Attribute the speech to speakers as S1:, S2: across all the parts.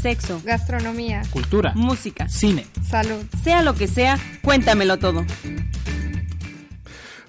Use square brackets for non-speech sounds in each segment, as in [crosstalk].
S1: Sexo,
S2: gastronomía,
S3: cultura,
S1: música,
S3: cine,
S2: salud.
S1: sea lo que sea, cuéntamelo todo.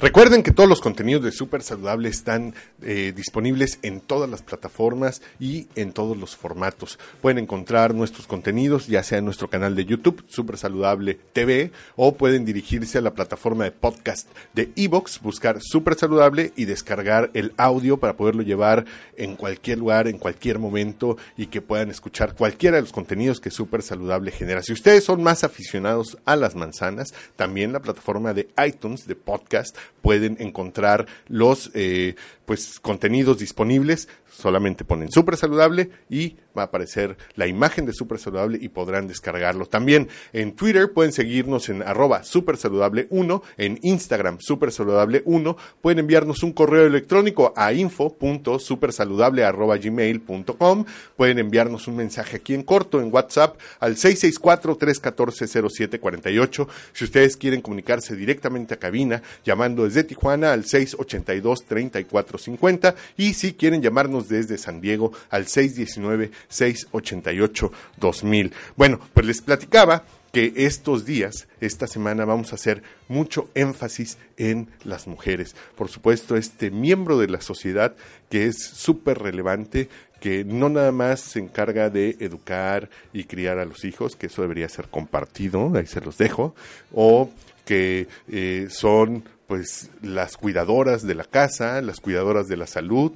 S4: Recuerden que todos los contenidos de Super Saludable están eh, disponibles en todas las plataformas y en todos los formatos. Pueden encontrar nuestros contenidos ya sea en nuestro canal de YouTube, Super Saludable TV, o pueden dirigirse a la plataforma de podcast de Evox, buscar Super Saludable y descargar el audio para poderlo llevar en cualquier lugar, en cualquier momento y que puedan escuchar cualquiera de los contenidos que Super Saludable genera. Si ustedes son más aficionados a las manzanas, también la plataforma de iTunes de podcast pueden encontrar los eh, pues contenidos disponibles. Solamente ponen Super Saludable y va a aparecer la imagen de Super Saludable y podrán descargarlo. También en Twitter pueden seguirnos en arroba Super Saludable 1, en Instagram Super Saludable 1. Pueden enviarnos un correo electrónico a info.supersaludable arroba gmail.com. Pueden enviarnos un mensaje aquí en corto en WhatsApp al 664-314-0748. Si ustedes quieren comunicarse directamente a cabina, llamando desde Tijuana al 682-3450 y si quieren llamarnos desde San Diego al 619-688-2000. Bueno, pues les platicaba que estos días, esta semana, vamos a hacer mucho énfasis en las mujeres. Por supuesto, este miembro de la sociedad que es súper relevante, que no nada más se encarga de educar y criar a los hijos, que eso debería ser compartido, ahí se los dejo, o que eh, son pues las cuidadoras de la casa, las cuidadoras de la salud,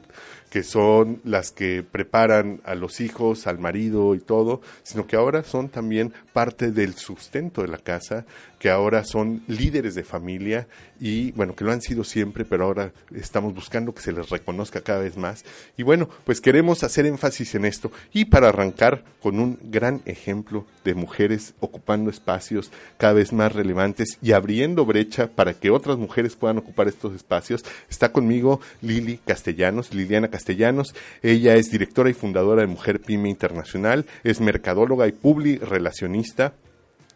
S4: que son las que preparan a los hijos, al marido y todo, sino que ahora son también parte del sustento de la casa, que ahora son líderes de familia y bueno, que lo han sido siempre, pero ahora estamos buscando que se les reconozca cada vez más. Y bueno, pues queremos hacer énfasis en esto y para arrancar con un gran ejemplo de mujeres ocupando espacios cada vez más relevantes y abriendo brecha para que otras mujeres puedan ocupar estos espacios, está conmigo Lili Castellanos, Liliana Castellanos. Ella es directora y fundadora de Mujer Pyme Internacional, es mercadóloga y publi relacionista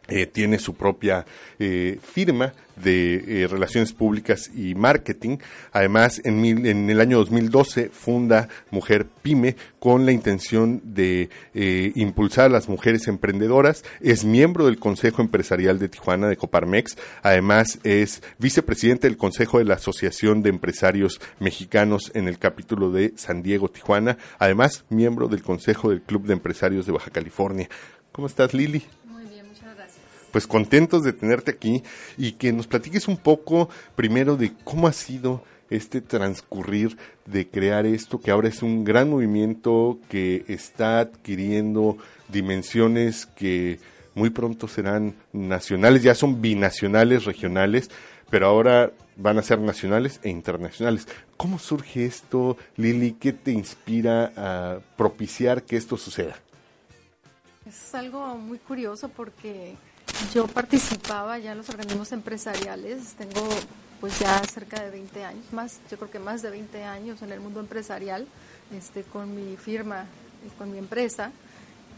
S4: eh, tiene su propia eh, firma de eh, relaciones públicas y marketing. Además, en, mil, en, el año 2012 funda Mujer Pyme con la intención de eh, impulsar a las mujeres emprendedoras. Es miembro del Consejo Empresarial de Tijuana de Coparmex. Además, es vicepresidente del Consejo de la Asociación de Empresarios Mexicanos en el capítulo de San Diego, Tijuana. Además, miembro del Consejo del Club de Empresarios de Baja California. ¿Cómo estás, Lili? Pues contentos de tenerte aquí y que nos platiques un poco primero de cómo ha sido este transcurrir de crear esto, que ahora es un gran movimiento que está adquiriendo dimensiones que muy pronto serán nacionales, ya son binacionales, regionales, pero ahora van a ser nacionales e internacionales. ¿Cómo surge esto, Lili? ¿Qué te inspira a propiciar que esto suceda?
S2: Es algo muy curioso porque yo participaba ya en los organismos empresariales, tengo pues ya cerca de 20 años, más, yo creo que más de 20 años en el mundo empresarial, este, con mi firma, con mi empresa,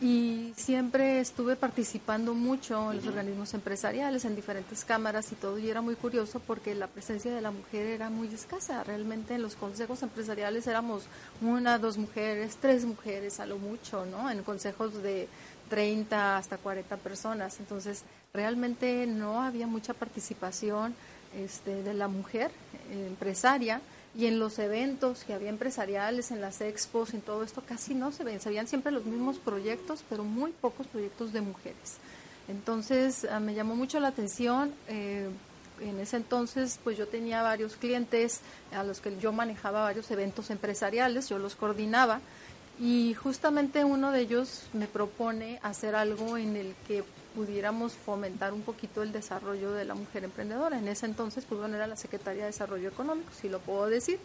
S2: y siempre estuve participando mucho en los organismos empresariales, en diferentes cámaras y todo, y era muy curioso porque la presencia de la mujer era muy escasa. Realmente en los consejos empresariales éramos una, dos mujeres, tres mujeres a lo mucho, ¿no? En consejos de 30 hasta 40 personas. Entonces, realmente no había mucha participación este, de la mujer eh, empresaria y en los eventos que había empresariales, en las expos, en todo esto, casi no se ven. Se veían siempre los mismos proyectos, pero muy pocos proyectos de mujeres. Entonces, ah, me llamó mucho la atención. Eh, en ese entonces, pues yo tenía varios clientes a los que yo manejaba varios eventos empresariales, yo los coordinaba y justamente uno de ellos me propone hacer algo en el que pudiéramos fomentar un poquito el desarrollo de la mujer emprendedora. En ese entonces, pues bueno, era la Secretaría de Desarrollo Económico, si lo puedo decir,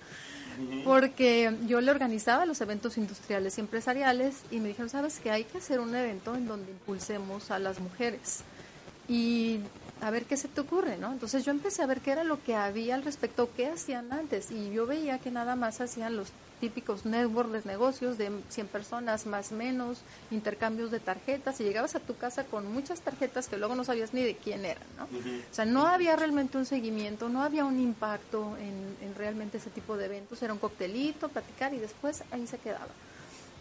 S2: porque yo le organizaba los eventos industriales y empresariales y me dijeron, sabes que hay que hacer un evento en donde impulsemos a las mujeres y a ver qué se te ocurre, ¿no? Entonces yo empecé a ver qué era lo que había al respecto, qué hacían antes y yo veía que nada más hacían los típicos networks de negocios de 100 personas más menos, intercambios de tarjetas y llegabas a tu casa con muchas tarjetas que luego no sabías ni de quién eran, ¿no? O sea, no había realmente un seguimiento, no había un impacto en, en realmente ese tipo de eventos, era un coctelito, platicar y después ahí se quedaba.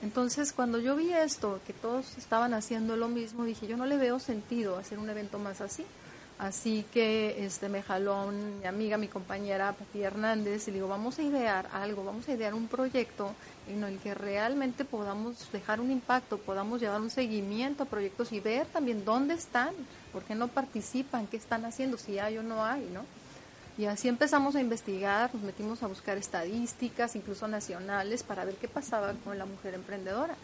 S2: Entonces, cuando yo vi esto, que todos estaban haciendo lo mismo, dije, yo no le veo sentido hacer un evento más así. Así que este, me jaló mi amiga, mi compañera Pati Hernández, y le digo, vamos a idear algo, vamos a idear un proyecto en el que realmente podamos dejar un impacto, podamos llevar un seguimiento a proyectos y ver también dónde están, por qué no participan, qué están haciendo, si hay o no hay, ¿no? Y así empezamos a investigar, nos metimos a buscar estadísticas, incluso nacionales, para ver qué pasaba con la mujer emprendedora.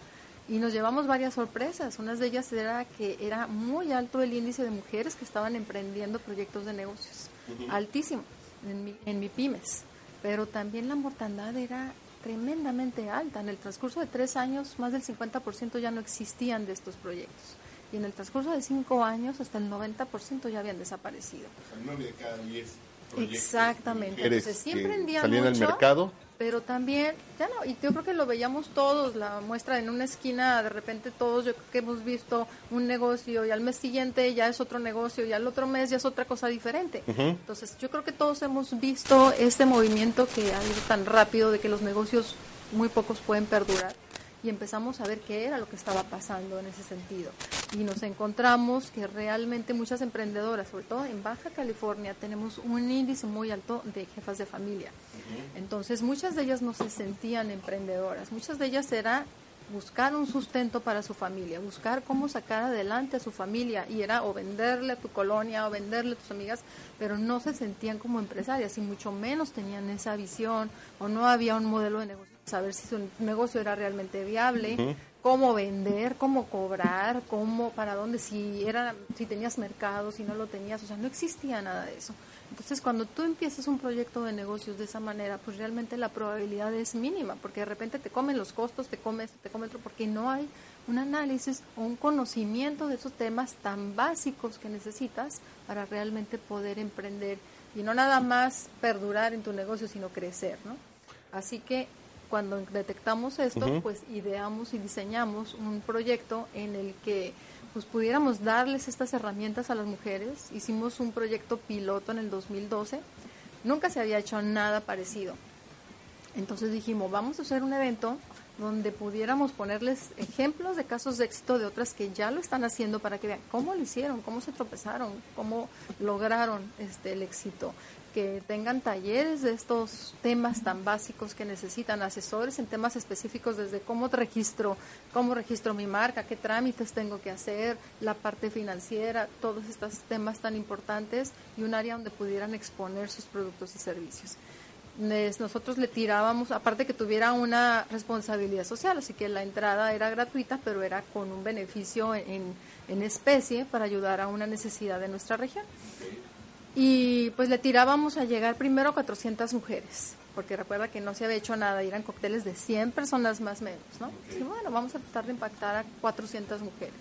S2: Y nos llevamos varias sorpresas. Una de ellas era que era muy alto el índice de mujeres que estaban emprendiendo proyectos de negocios. Altísimo en mi, en mi pymes. Pero también la mortandad era tremendamente alta. En el transcurso de tres años, más del 50% ya no existían de estos proyectos. Y en el transcurso de cinco años, hasta el 90% ya habían desaparecido.
S4: O sea, cada diez
S2: Exactamente. Entonces, sí emprendían
S4: salían al
S2: mucho,
S4: mercado.
S2: Pero también, ya no, y yo creo que lo veíamos todos, la muestra en una esquina, de repente todos, yo creo que hemos visto un negocio y al mes siguiente ya es otro negocio y al otro mes ya es otra cosa diferente. Entonces, yo creo que todos hemos visto este movimiento que ha ido tan rápido de que los negocios muy pocos pueden perdurar y empezamos a ver qué era lo que estaba pasando en ese sentido. Y nos encontramos que realmente muchas emprendedoras, sobre todo en Baja California, tenemos un índice muy alto de jefas de familia. Entonces, muchas de ellas no se sentían emprendedoras, muchas de ellas era buscar un sustento para su familia, buscar cómo sacar adelante a su familia y era o venderle a tu colonia o venderle a tus amigas, pero no se sentían como empresarias y mucho menos tenían esa visión o no había un modelo de negocio, saber si su negocio era realmente viable, cómo vender, cómo cobrar, cómo, para dónde, si era, si tenías mercado, si no lo tenías, o sea, no existía nada de eso. Entonces, cuando tú empiezas un proyecto de negocios de esa manera, pues realmente la probabilidad es mínima, porque de repente te comen los costos, te come esto, te come otro, porque no hay un análisis o un conocimiento de esos temas tan básicos que necesitas para realmente poder emprender y no nada más perdurar en tu negocio, sino crecer, ¿no? Así que cuando detectamos esto, pues ideamos y diseñamos un proyecto en el que pues pudiéramos darles estas herramientas a las mujeres. Hicimos un proyecto piloto en el 2012. Nunca se había hecho nada parecido. Entonces dijimos, vamos a hacer un evento donde pudiéramos ponerles ejemplos de casos de éxito de otras que ya lo están haciendo para que vean cómo lo hicieron, cómo se tropezaron, cómo lograron este el éxito, que tengan talleres de estos temas tan básicos que necesitan, asesores en temas específicos desde cómo te registro, cómo registro mi marca, qué trámites tengo que hacer, la parte financiera, todos estos temas tan importantes y un área donde pudieran exponer sus productos y servicios nosotros le tirábamos, aparte que tuviera una responsabilidad social, así que la entrada era gratuita, pero era con un beneficio en, en especie para ayudar a una necesidad de nuestra región. Y pues le tirábamos a llegar primero a 400 mujeres, porque recuerda que no se había hecho nada, eran cócteles de 100 personas más o menos, ¿no? Y bueno, vamos a tratar de impactar a 400 mujeres.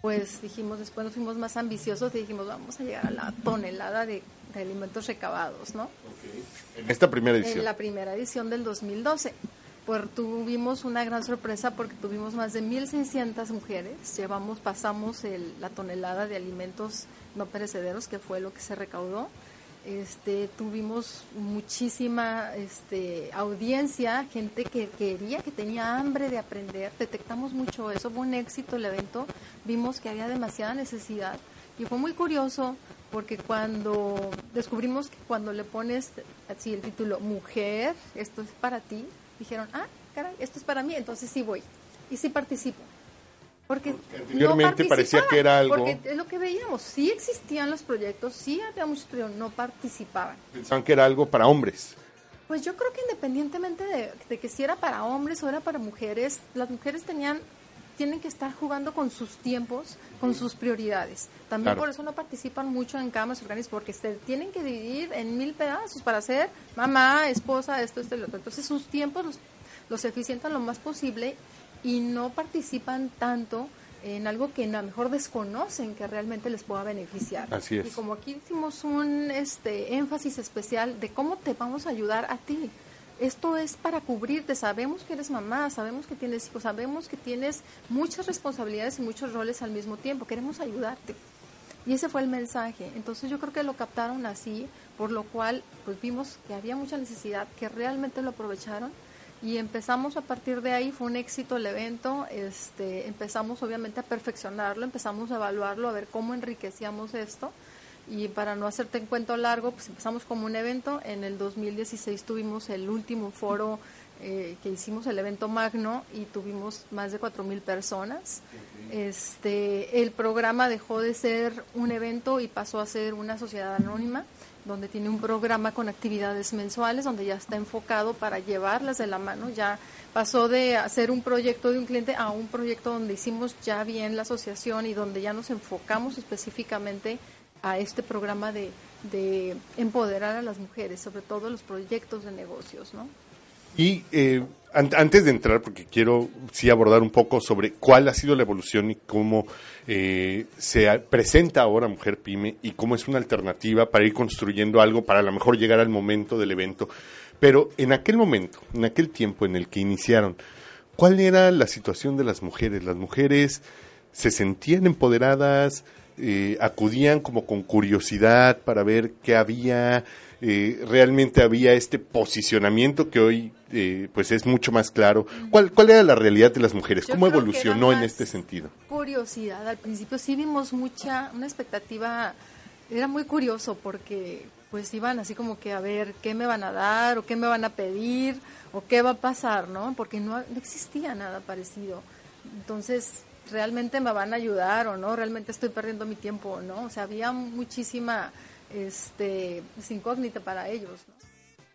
S2: Pues dijimos, después nos fuimos más ambiciosos y dijimos, vamos a llegar a la tonelada de, de alimentos recabados, ¿no?
S4: En esta primera edición.
S2: En la primera edición del 2012. Pues tuvimos una gran sorpresa porque tuvimos más de 1.600 mujeres. Llevamos, pasamos el- la tonelada de alimentos no perecederos, que fue lo que se recaudó. Este, tuvimos muchísima este, audiencia, gente que quería, que tenía hambre de aprender. Detectamos mucho eso, fue un éxito el evento. Vimos que había demasiada necesidad y fue muy curioso porque cuando descubrimos que cuando le pones así el título Mujer, esto es para ti, dijeron, ah, caray, esto es para mí, entonces sí voy y sí participo. Porque,
S4: anteriormente
S2: no
S4: parecía que era algo-
S2: Porque es lo que veíamos, sí existían los proyectos, sí había muchos, pero no participaban.
S4: Pensaban que era algo para hombres.
S2: Pues yo creo que independientemente de, de que si era para hombres o era para mujeres, las mujeres tenían tienen que estar jugando con sus tiempos, con sus prioridades. También
S4: Claro.
S2: por eso no participan mucho en camas organizadas, porque se tienen que dividir en mil pedazos para ser mamá, esposa, esto, esto y lo otro. Entonces sus tiempos los, los eficientan lo más posible y no participan tanto en algo que a lo mejor desconocen que realmente les pueda beneficiar.
S4: Así es.
S2: Y como aquí hicimos un este énfasis especial de cómo te vamos a ayudar a ti. Esto es para cubrirte, sabemos que eres mamá, sabemos que tienes hijos, sabemos que tienes muchas responsabilidades y muchos roles al mismo tiempo, queremos ayudarte. Y ese fue el mensaje. Entonces yo creo que lo captaron así, por lo cual pues vimos que había mucha necesidad, que realmente lo aprovecharon y empezamos a partir de ahí, fue un éxito el evento, este, empezamos obviamente a perfeccionarlo, empezamos a evaluarlo, a ver cómo enriquecíamos esto. Y para no hacerte en cuento largo, pues empezamos como un evento, en el 2016 tuvimos el último foro eh, que hicimos, el evento magno, y tuvimos más de 4.000 personas. Este, el programa dejó de ser un evento y pasó a ser una sociedad anónima donde tiene un programa con actividades mensuales, donde ya está enfocado para llevarlas de la mano. Ya pasó de hacer un proyecto de un cliente a un proyecto donde hicimos ya bien la asociación y donde ya nos enfocamos específicamente a este programa de, de empoderar a las mujeres, sobre todo los proyectos de negocios, ¿no?
S4: Y eh, an- antes de entrar, porque quiero sí abordar un poco sobre cuál ha sido la evolución y cómo eh, se presenta ahora Mujer Pyme y cómo es una alternativa para ir construyendo algo para a lo mejor llegar al momento del evento. Pero en aquel momento, en aquel tiempo en el que iniciaron, ¿cuál era la situación de las mujeres? Las mujeres se sentían empoderadas, eh, acudían como con curiosidad para ver qué había, eh, realmente había este posicionamiento que hoy eh, pues es mucho más claro. ¿Cuál, ¿Cuál era la realidad de las mujeres?
S2: Yo
S4: ¿Cómo evolucionó en este sentido?
S2: Curiosidad. Al principio sí vimos mucha, una expectativa, era muy curioso porque pues iban así como que a ver qué me van a dar o qué me van a pedir o qué va a pasar, ¿no? Porque no, no existía nada parecido. Entonces, ¿realmente me van a ayudar o no? ¿Realmente estoy perdiendo mi tiempo o no? O sea, había muchísima este, pues, incógnita para ellos, ¿no?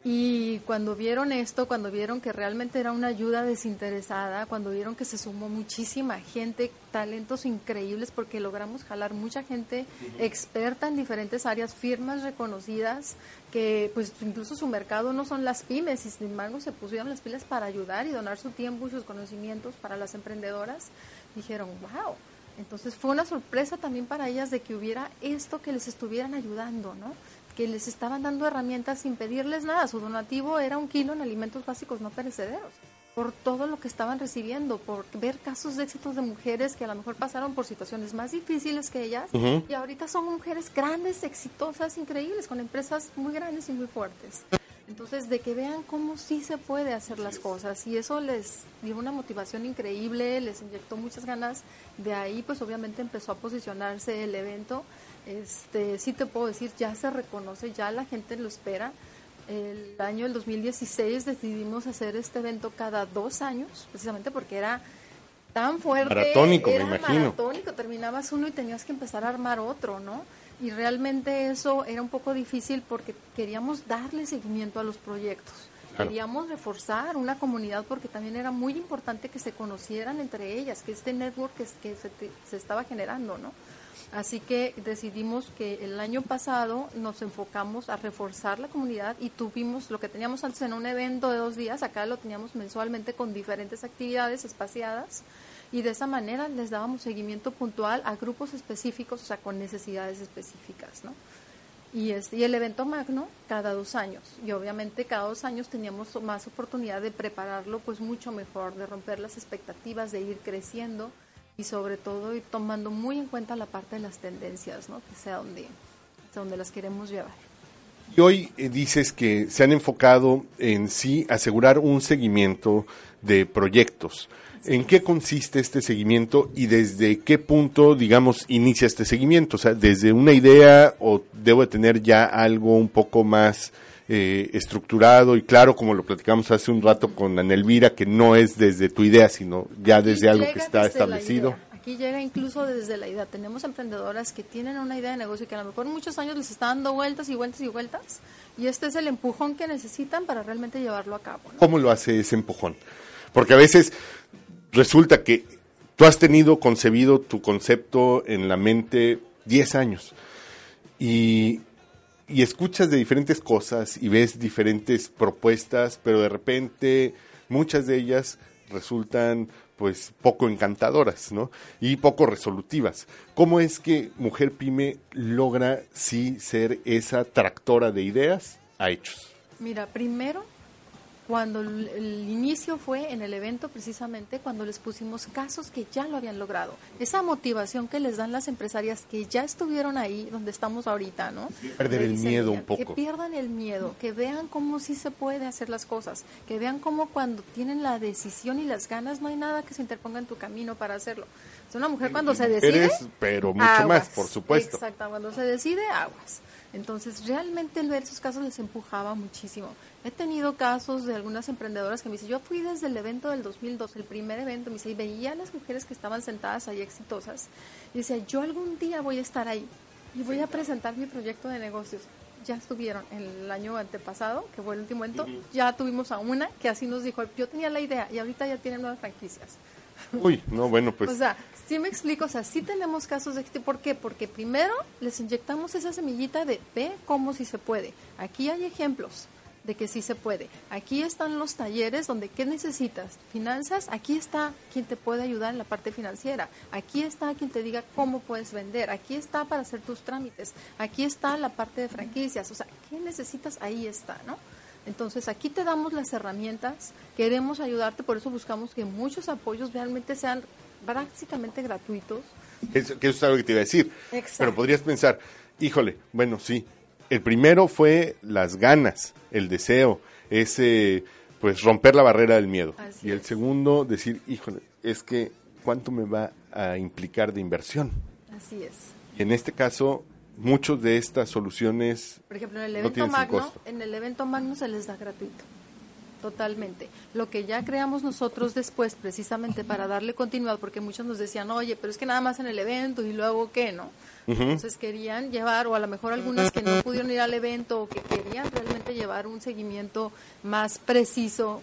S2: Y cuando vieron esto, cuando vieron que realmente era una ayuda desinteresada, cuando vieron que se sumó muchísima gente, talentos increíbles, porque logramos jalar mucha gente experta en diferentes áreas, firmas reconocidas, que pues incluso su mercado no son las pymes, y sin embargo se pusieron las pilas para ayudar y donar su tiempo y sus conocimientos para las emprendedoras, dijeron, wow. Entonces fue una sorpresa también para ellas de que hubiera esto que les estuvieran ayudando, ¿no? que les estaban dando herramientas sin pedirles nada. Su donativo era un kilo en alimentos básicos no perecederos, por todo lo que estaban recibiendo, por ver casos de éxitos de mujeres que a lo mejor pasaron por situaciones más difíciles que ellas y ahorita son mujeres grandes, exitosas, increíbles, con empresas muy grandes y muy fuertes. Entonces, de que vean cómo sí se puede hacer las cosas y eso les dio una motivación increíble, les inyectó muchas ganas. De ahí, pues obviamente empezó a posicionarse el evento. Este, sí te puedo decir, ya se reconoce, ya la gente lo espera. El año del 2016 decidimos hacer este evento cada dos años, precisamente porque era tan fuerte.
S4: Maratónico, me
S2: era
S4: imagino.
S2: maratónico, terminabas uno y tenías que empezar a armar otro, ¿no? Y realmente eso era un poco difícil porque queríamos darle seguimiento a los proyectos.
S4: Claro.
S2: Queríamos reforzar una comunidad porque también era muy importante que se conocieran entre ellas, que este network que, que se, se estaba generando, ¿no? Así que decidimos que el año pasado nos enfocamos a reforzar la comunidad y tuvimos lo que teníamos antes en un evento de dos días, acá lo teníamos mensualmente con diferentes actividades espaciadas y de esa manera les dábamos seguimiento puntual a grupos específicos, o sea, con necesidades específicas, ¿no? Y, este, el evento magno cada dos años. Y obviamente cada dos años teníamos más oportunidad de prepararlo pues mucho mejor, de romper las expectativas, de ir creciendo y sobre todo ir tomando muy en cuenta la parte de las tendencias, ¿no? Que sea donde, hacia donde las queremos llevar.
S4: Y hoy eh, dices que se han enfocado en sí asegurar un seguimiento de proyectos. ¿En qué consiste este seguimiento y desde qué punto, digamos, inicia este seguimiento? O sea, desde una idea o debo de tener ya algo un poco más eh, estructurado y claro, como lo platicamos hace un rato con Ana Elvira, que no es desde tu idea, sino ya desde algo que está establecido.
S2: Aquí llega incluso desde la idea. Tenemos emprendedoras que tienen una idea de negocio que a lo mejor muchos años les está dando vueltas y vueltas y vueltas. Y este es el empujón que necesitan para realmente llevarlo a cabo.
S4: ¿Cómo lo hace ese empujón? Porque a veces resulta que tú has tenido concebido tu concepto en la mente 10 años y, y escuchas de diferentes cosas y ves diferentes propuestas, pero de repente muchas de ellas resultan pues poco encantadoras, ¿no? Y poco resolutivas. ¿Cómo es que Mujer Pyme logra sí ser esa tractora de ideas a hechos?
S2: Mira, primero cuando el, el inicio fue en el evento precisamente cuando les pusimos casos que ya lo habían logrado. Esa motivación que les dan las empresarias que ya estuvieron ahí donde estamos ahorita, ¿no?
S4: Perder el miedo
S2: "Mira,
S4: un poco".
S2: Que pierdan el miedo, que vean cómo sí se puede hacer las cosas, que vean cómo cuando tienen la decisión y las ganas no hay nada que se interponga en tu camino para hacerlo. Es una mujer cuando se decide...
S4: Eres, pero mucho
S2: aguas.
S4: más, por supuesto.
S2: Exacto, cuando se decide, aguas. Entonces, realmente el ver esos casos les empujaba muchísimo. He tenido casos de algunas emprendedoras que me dicen, yo fui desde el evento del 2002, el primer evento, me dice, y veía a las mujeres que estaban sentadas ahí exitosas, y decía, yo algún día voy a estar ahí y voy a presentar mi proyecto de negocios. Ya estuvieron el año antepasado, que fue el último evento, ya tuvimos a una que así nos dijo, yo tenía la idea y ahorita ya tienen nuevas franquicias.
S4: Uy, no, bueno, pues
S2: O sea, sí me explico, o sea, sí tenemos casos de este, ¿por qué? Porque primero les inyectamos esa semillita de ve cómo sí se puede. Aquí hay ejemplos de que sí se puede. Aquí están los talleres donde qué necesitas, finanzas, aquí está quien te puede ayudar en la parte financiera. Aquí está quien te diga cómo puedes vender, aquí está para hacer tus trámites, aquí está la parte de franquicias, o sea, ¿qué necesitas? Ahí está, ¿no? Entonces aquí te damos las herramientas, queremos ayudarte, por eso buscamos que muchos apoyos realmente sean prácticamente gratuitos.
S4: eso, que eso es algo que te iba a decir.
S2: Exacto.
S4: Pero podrías pensar, híjole, bueno, sí, el primero fue las ganas, el deseo, ese, pues romper la barrera del miedo.
S2: Así
S4: y el
S2: es.
S4: segundo, decir, híjole, es que, ¿cuánto me va a implicar de inversión?
S2: Así es.
S4: Y en este caso, muchas de estas soluciones
S2: Por ejemplo, en el evento magno, en el evento magno se les da gratuito. Totalmente. Lo que ya creamos nosotros después, precisamente para darle continuidad, porque muchos nos decían, oye, pero es que nada más en el evento y luego qué, ¿no? Entonces querían llevar, o a lo mejor algunas que no pudieron ir al evento o que querían realmente llevar un seguimiento más preciso.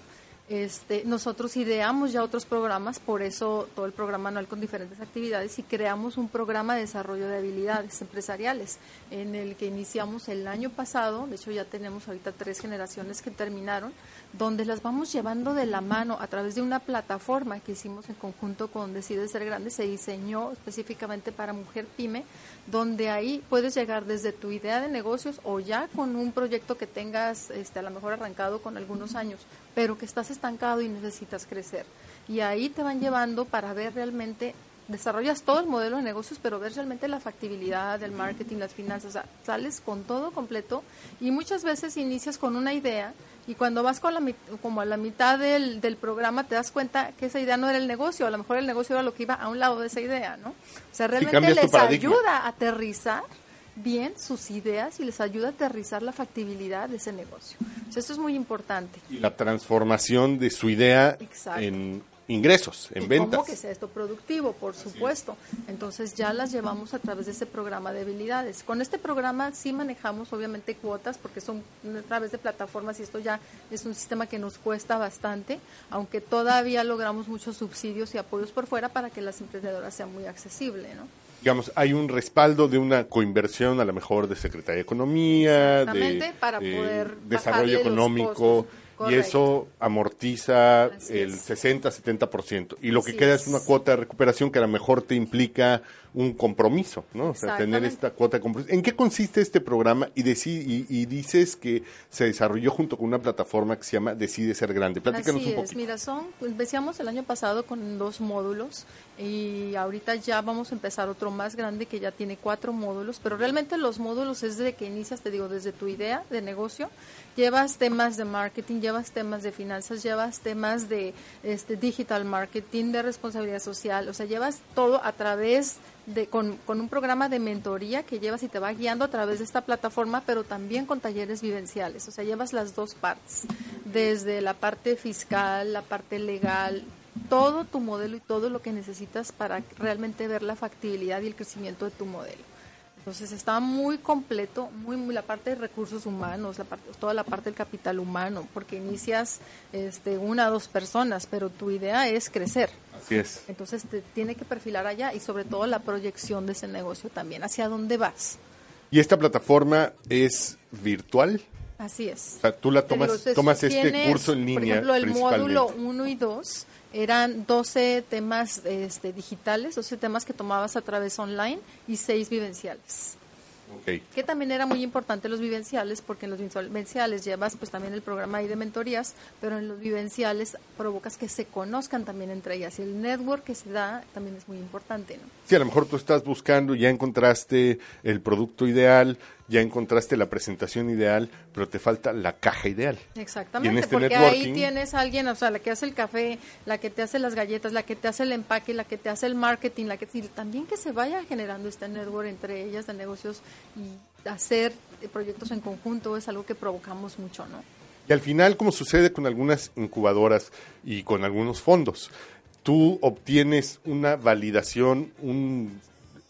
S2: Este, nosotros ideamos ya otros programas, por eso todo el programa anual con diferentes actividades y creamos un programa de desarrollo de habilidades empresariales en el que iniciamos el año pasado, de hecho ya tenemos ahorita tres generaciones que terminaron, donde las vamos llevando de la mano a través de una plataforma que hicimos en conjunto con Decide Ser Grande, se diseñó específicamente para mujer pyme, donde ahí puedes llegar desde tu idea de negocios o ya con un proyecto que tengas este, a lo mejor arrancado con algunos años, pero que estás estancado y necesitas crecer. Y ahí te van llevando para ver realmente desarrollas todo el modelo de negocios, pero ves realmente la factibilidad del marketing, las finanzas, o sea, sales con todo completo y muchas veces inicias con una idea y cuando vas con la, mit- como a la mitad del, del programa te das cuenta que esa idea no era el negocio, a lo mejor el negocio era lo que iba a un lado de esa idea, ¿no? O sea, realmente les ayuda a aterrizar bien sus ideas y les ayuda a aterrizar la factibilidad de ese negocio. Sea, esto es muy importante.
S4: y la transformación de su idea
S2: Exacto.
S4: en ingresos, en
S2: y
S4: ventas.
S2: cómo que sea esto productivo, por supuesto. Entonces ya las llevamos a través de ese programa de habilidades. Con este programa sí manejamos obviamente cuotas porque son a través de plataformas y esto ya es un sistema que nos cuesta bastante, aunque todavía logramos muchos subsidios y apoyos por fuera para que las emprendedoras sean muy accesibles, ¿no?
S4: Digamos, hay un respaldo de una coinversión a lo mejor de Secretaría de Economía, de
S2: para
S4: eh,
S2: poder
S4: desarrollo económico, y eso amortiza
S2: Así
S4: el
S2: es.
S4: 60-70%. Y lo que queda es.
S2: es.
S4: una cuota de recuperación que a lo mejor te implica un compromiso, ¿no? O sea, tener esta cuota de compromiso. ¿En qué consiste este programa? Y, y, y dices que se desarrolló junto con una plataforma que se llama Decide Ser Grande. Platícanos
S2: Así
S4: un
S2: es,
S4: poquito.
S2: mira, son, empezamos el año pasado con dos módulos y ahorita ya vamos a empezar otro más grande que ya tiene cuatro módulos, pero realmente los módulos es desde que inicias, te digo, desde tu idea de negocio, llevas temas de marketing, llevas temas de finanzas, llevas temas de este digital marketing, de responsabilidad social, o sea, llevas todo a través de, con, un programa de mentoría que llevas y te va guiando a través de esta plataforma, pero también con talleres vivenciales. O sea, llevas las dos partes, desde la parte fiscal, la parte legal, todo tu modelo y todo lo que necesitas para realmente ver la factibilidad y el crecimiento de tu modelo. Entonces está muy completo, muy, muy la parte de recursos humanos, la parte, toda la parte del capital humano, porque inicias este, una o dos personas, pero tu idea es crecer.
S4: Así es.
S2: Entonces te tiene que perfilar allá y sobre todo la proyección de ese negocio también, hacia dónde vas.
S4: ¿Y esta plataforma es virtual?
S2: Así es.
S4: O sea, tú la tomas,
S2: digo,
S4: tomas este
S2: tienes,
S4: curso en línea
S2: Por ejemplo, el módulo 1 y 2 eran 12 temas este, digitales, 12 temas que tomabas a través online y 6 vivenciales. Que también era muy importante los vivenciales, porque en los vivenciales llevas pues también el programa ahí de mentorías, pero en los vivenciales provocas que se conozcan también entre ellas. Y el network que se da también es muy importante, ¿no?
S4: Sí, a lo mejor tú estás buscando, ya encontraste el producto ideal, ya encontraste la presentación ideal, pero te falta la caja ideal.
S2: Exactamente,
S4: Y en este
S2: porque ahí tienes a alguien, o sea, la que hace el café, la que te hace las galletas, la que te hace el empaque, la que te hace el marketing, la que y también que se vaya generando este network entre ellas de negocios y hacer proyectos en conjunto es algo que provocamos mucho, ¿no?
S4: Y al final, como sucede con algunas incubadoras y con algunos fondos, tú obtienes una validación, un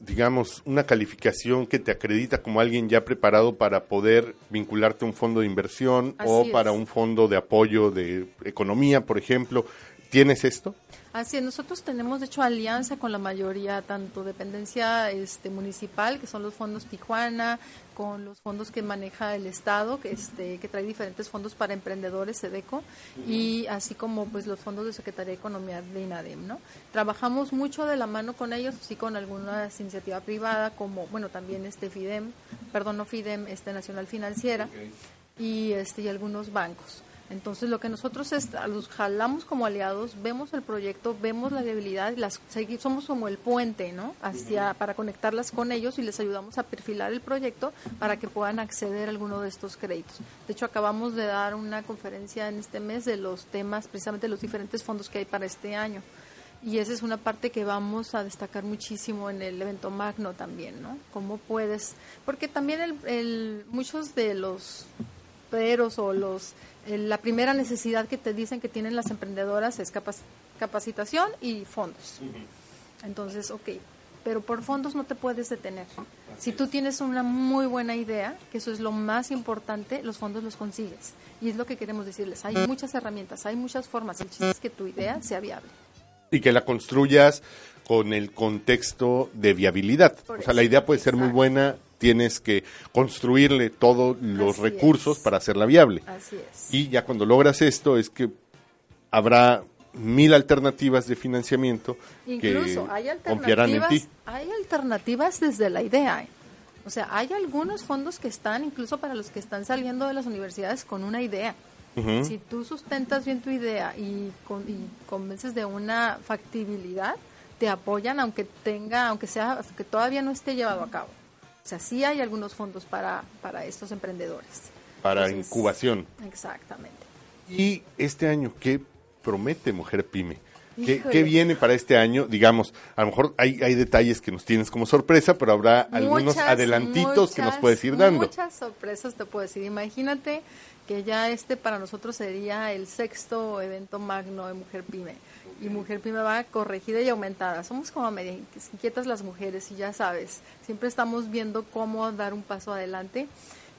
S4: digamos, una calificación que te acredita como alguien ya preparado para poder vincularte a un fondo de inversión
S2: Así
S4: o
S2: es.
S4: para un fondo de apoyo de economía, por ejemplo. ¿Tienes esto?
S2: Así es, nosotros tenemos de hecho alianza con la mayoría, tanto dependencia este, municipal, que son los fondos Tijuana, con los fondos que maneja el Estado, que, este, que trae diferentes fondos para emprendedores, SEDECO, y así como pues los fondos de Secretaría de Economía de INADEM, ¿no? Trabajamos mucho de la mano con ellos, así con algunas iniciativa privada, como, bueno, también este FIDEM, perdón, no FIDEM, este Nacional Financiera, y, este, y algunos bancos. Entonces, lo que nosotros es, los jalamos como aliados, vemos el proyecto, vemos la debilidad, las, somos como el puente, ¿no? Hacia, para conectarlas con ellos y les ayudamos a perfilar el proyecto para que puedan acceder a alguno de estos créditos. De hecho, acabamos de dar una conferencia en este mes de los temas, precisamente los diferentes fondos que hay para este año. Y esa es una parte que vamos a destacar muchísimo en el evento magno también, ¿no? Cómo puedes, porque también el, el- muchos de los peros o los el- la primera necesidad que te dicen que tienen las emprendedoras es capac- capacitación y fondos. Entonces, ok, pero por fondos no te puedes detener. Si tú tienes una muy buena idea, que eso es lo más importante, los fondos los consigues. Y es lo que queremos decirles. Hay muchas herramientas, hay muchas formas. El chiste es que tu idea sea viable.
S4: Y que la construyas con el contexto de viabilidad.
S2: Por
S4: o sea,
S2: eso,
S4: la idea puede ser muy buena, tienes que construirle todos los
S2: Así
S4: recursos
S2: es.
S4: para hacerla viable.
S2: Así es.
S4: Y ya cuando logras esto es que habrá mil alternativas de financiamiento
S2: Incluso
S4: que
S2: hay
S4: confiarán en ti.
S2: hay alternativas desde la idea. ¿eh? O sea, hay algunos fondos que están, incluso para los que están saliendo de las universidades, con una idea. Si tú sustentas bien tu idea y, con- y convences de una factibilidad, te apoyan aunque tenga, aunque sea, que todavía no esté llevado a cabo. O sea, sí hay algunos fondos para, para estos emprendedores.
S4: Para
S2: Entonces,
S4: incubación.
S2: Exactamente.
S4: Y este año, ¿qué promete Mujer Pyme? ¿Qué, qué viene para este año? Digamos, a lo mejor hay, hay detalles que nos tienes como sorpresa, pero habrá algunos
S2: Muchas,
S4: adelantitos que nos puedes ir dando.
S2: Muchas sorpresas te puedo decir. Imagínate que ya este para nosotros sería el sexto evento magno de Mujer Pyme. Y Mujer Pyme va corregida y aumentada. Somos como medio inquietas las mujeres y ya sabes, siempre estamos viendo cómo dar un paso adelante.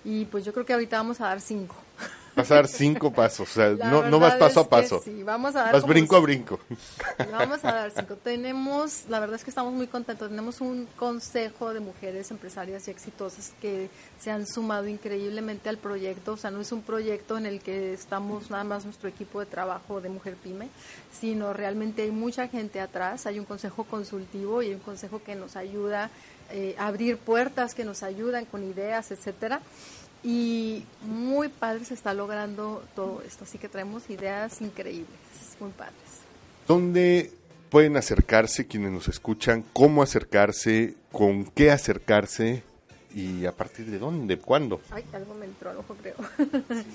S2: Y pues yo creo que ahorita vamos a dar cinco. [laughs]
S4: Vas a dar cinco pasos, o sea, no, no vas paso a paso.
S2: sí, vamos a dar
S4: vas brinco a brinco. [laughs]
S2: Vamos a dar cinco. Tenemos, la verdad es que estamos muy contentos. Tenemos un consejo de mujeres empresarias y exitosas que se han sumado increíblemente al proyecto. O sea, no es un proyecto en el que estamos nada más nuestro equipo de trabajo de Mujer Pyme, sino realmente hay mucha gente atrás. Hay un consejo consultivo y hay un consejo que nos ayuda eh, a abrir puertas, que nos ayudan con ideas, etcétera. Y muy padre se está logrando todo esto. Así que traemos ideas increíbles, muy padres.
S4: ¿Dónde pueden acercarse quienes nos escuchan? ¿Cómo acercarse? ¿Con qué acercarse? ¿Y a partir de dónde? ¿Cuándo?
S2: Ay, algo me entró al ojo, creo. [laughs]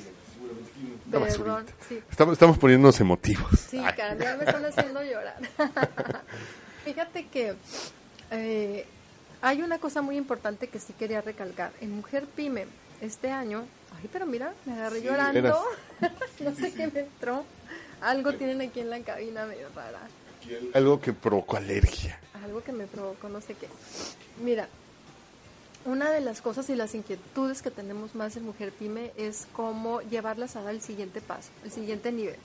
S4: Basurita.
S2: sí.
S4: Estamos, estamos poniéndonos emotivos.
S2: Sí, caramba, ya me están haciendo llorar. [laughs] Fíjate que eh, hay una cosa muy importante que sí quería recalcar. En Mujer Pyme, este año, ay, pero mira, me agarré
S4: Sí,
S2: llorando. [laughs] no sé qué me entró. Algo tienen aquí en la cabina medio rara.
S4: Algo que provocó alergia.
S2: Algo que me provocó no sé qué. Mira, una de las cosas y las inquietudes que tenemos más en Mujer Pyme es cómo llevarlas a dar el siguiente paso, el siguiente nivel.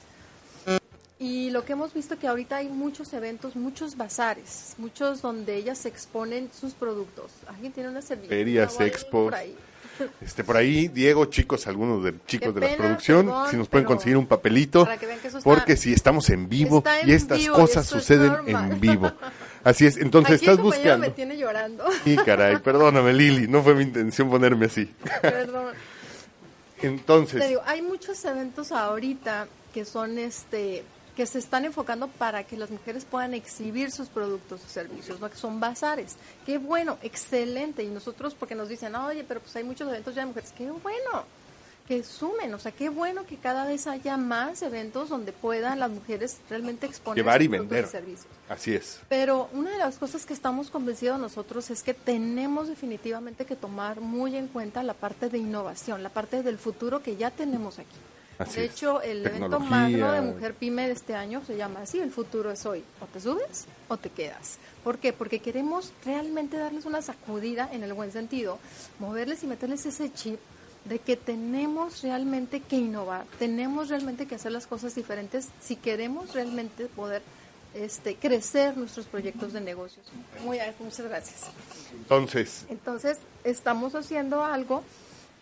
S2: Y lo que hemos visto que ahorita hay muchos eventos, muchos bazares, muchos donde ellas exponen sus productos. ¿Alguien tiene una servilleta?
S4: Ferias, expos.
S2: por ahí?
S4: Este, por ahí, Diego, chicos, algunos de chicos de la producción,
S2: perdón,
S4: si nos pueden conseguir un papelito, porque si estamos en vivo
S2: en
S4: y estas
S2: vivo,
S4: cosas suceden en vivo. [laughs] Así es, entonces
S2: Aquí
S4: estás buscando.
S2: me tiene llorando. [laughs]
S4: Y caray, perdóname Lili, no fue mi intención ponerme así.
S2: Perdón.
S4: Entonces,
S2: Te digo, hay muchos eventos ahorita que son este que se están enfocando para que las mujeres puedan exhibir sus productos y servicios, ¿no? que son bazares. Qué bueno, excelente. Y nosotros, porque nos dicen, oye, pero pues hay muchos eventos ya de mujeres, qué bueno, que sumen, o sea, qué bueno que cada vez haya más eventos donde puedan las mujeres realmente exponer
S4: llevar y
S2: sus
S4: vender.
S2: servicios.
S4: Así es.
S2: Pero una de las cosas que estamos convencidos nosotros es que tenemos definitivamente que tomar muy en cuenta la parte de innovación, la parte del futuro que ya tenemos aquí.
S4: Así
S2: de hecho, el evento magno de Mujer Pyme de este año se llama así, el futuro es hoy. O te subes o te quedas. ¿Por qué? Porque queremos realmente darles una sacudida en el buen sentido, moverles y meterles ese chip de que tenemos realmente que innovar, tenemos realmente que hacer las cosas diferentes si queremos realmente poder este, crecer nuestros proyectos de negocios. Muy, muchas gracias.
S4: Entonces,
S2: Entonces, estamos haciendo algo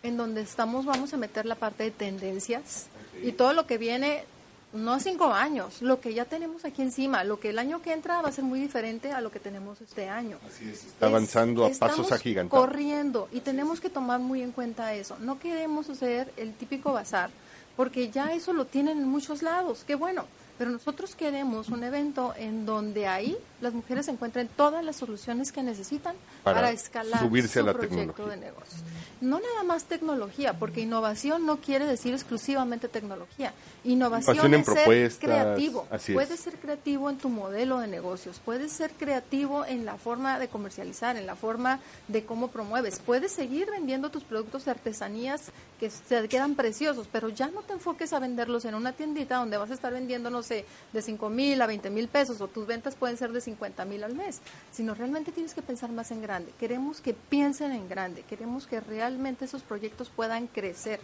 S2: en donde estamos, vamos a meter la parte de tendencias y todo lo que viene, no cinco años, lo que ya tenemos aquí encima, lo que el año que entra va a ser muy diferente a lo que tenemos este año.
S4: está avanzando a pasos agigantados.
S2: corriendo y tenemos que tomar muy en cuenta eso. No queremos hacer el típico bazar, porque ya eso lo tienen en muchos lados, qué bueno. Pero nosotros queremos un evento en donde ahí las mujeres encuentren todas las soluciones que necesitan
S4: Para
S2: para, escalar
S4: subirse a
S2: su
S4: la
S2: proyecto
S4: tecnología.
S2: de negocios. No nada más tecnología, porque innovación no quiere decir exclusivamente tecnología. Innovación,
S4: en
S2: es ser creativo.
S4: así es.
S2: Puedes ser creativo en tu modelo de negocios, puedes ser creativo en la forma de comercializar, en la forma de cómo promueves. Puedes seguir vendiendo tus productos de artesanías que se quedan preciosos, pero ya no te enfoques a venderlos en una tiendita donde vas a estar vendiendo, no de 5 mil a 20 mil pesos o tus ventas pueden ser de 50 mil al mes, sino realmente tienes que pensar más en grande. Queremos que piensen en grande, queremos que realmente esos proyectos puedan crecer.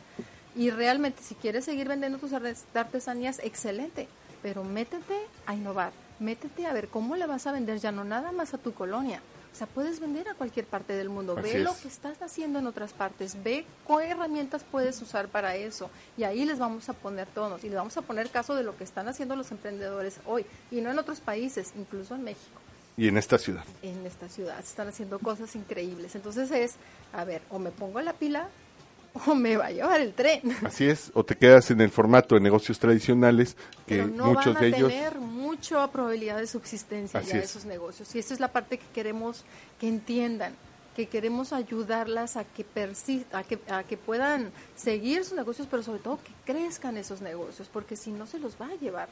S2: Y realmente, si quieres seguir vendiendo tus artes- artesanías, excelente, pero métete a innovar, métete a ver cómo le vas a vender ya no nada más a tu colonia. O sea, puedes vender a cualquier parte del mundo.
S4: Así
S2: ve lo que estás haciendo en otras partes, ve qué herramientas puedes usar para eso. Y ahí les vamos a poner tonos y les vamos a poner caso de lo que están haciendo los emprendedores hoy. Y no en otros países, incluso en México
S4: y en esta ciudad.
S2: en esta ciudad. Se están haciendo cosas increíbles. Entonces es, a ver, o me pongo la pila o me va a llevar el tren.
S4: Así es, o te quedas en el formato de negocios tradicionales que
S2: Pero no
S4: muchos
S2: van a
S4: de ellos
S2: tener mucha probabilidad de subsistencia
S4: Así
S2: ya de
S4: es.
S2: esos negocios. Y esta es la parte que queremos que entiendan que queremos ayudarlas a que persista, a que, a que puedan seguir sus negocios, pero sobre todo que crezcan esos negocios, porque si no se los va a llevar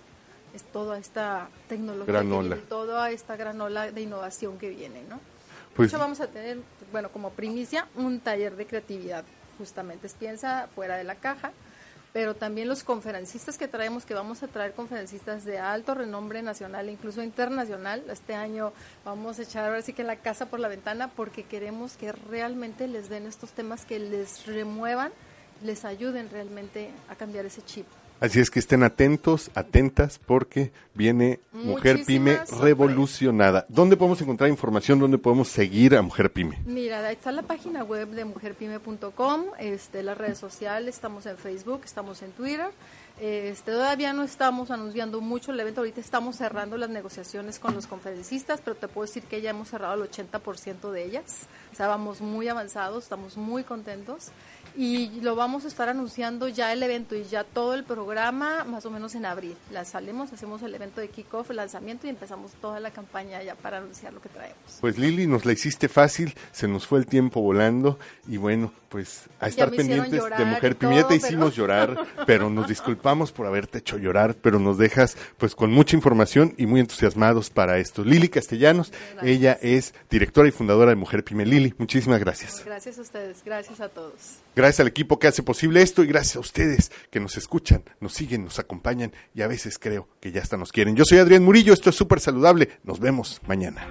S2: es toda esta tecnología, viene, toda esta gran ola de innovación que viene, ¿no?
S4: Pues-
S2: de hecho, vamos a tener, bueno, como primicia, un taller de creatividad, justamente es piensa fuera de la caja, pero también los conferencistas que traemos, que vamos a traer conferencistas de alto renombre nacional e incluso internacional. Este año vamos a echar ahora sí que la casa por la ventana porque queremos que realmente les den estos temas que les remuevan, les ayuden realmente a cambiar ese chip.
S4: Así es que estén atentos, atentas, porque viene Mujer Pyme
S2: sorpresas.
S4: revolucionada. ¿Dónde podemos encontrar información? ¿Dónde podemos seguir a Mujer Pyme?
S2: Mira, ahí está la página web de mujerpyme.com, este, las redes sociales, estamos en Facebook, estamos en Twitter. Este, todavía no estamos anunciando mucho el evento, ahorita estamos cerrando las negociaciones con los conferencistas, pero te puedo decir que ya hemos cerrado el 80% de ellas. O sea, vamos muy avanzados, estamos muy contentos y lo vamos a estar anunciando ya el evento y ya todo el programa más o menos en abril. La salimos, hacemos el evento de kickoff, el lanzamiento y empezamos toda la campaña ya para anunciar lo que traemos.
S4: Pues Lili, nos la hiciste fácil, se nos fue el tiempo volando y bueno, pues a estar pendientes de Mujer
S2: todo,
S4: te
S2: pero-
S4: hicimos llorar, [laughs] pero nos disculpamos por haberte hecho llorar, pero nos dejas pues con mucha información y muy entusiasmados para esto. Lili Castellanos, ella es directora y fundadora de Mujer Pyme. Lili, muchísimas gracias.
S2: Gracias a ustedes, gracias a todos.
S4: Gracias al equipo que hace posible esto y gracias a ustedes que nos escuchan, nos siguen, nos acompañan y a veces creo que ya hasta nos quieren. Yo soy Adrián Murillo, esto es súper saludable. Nos vemos mañana.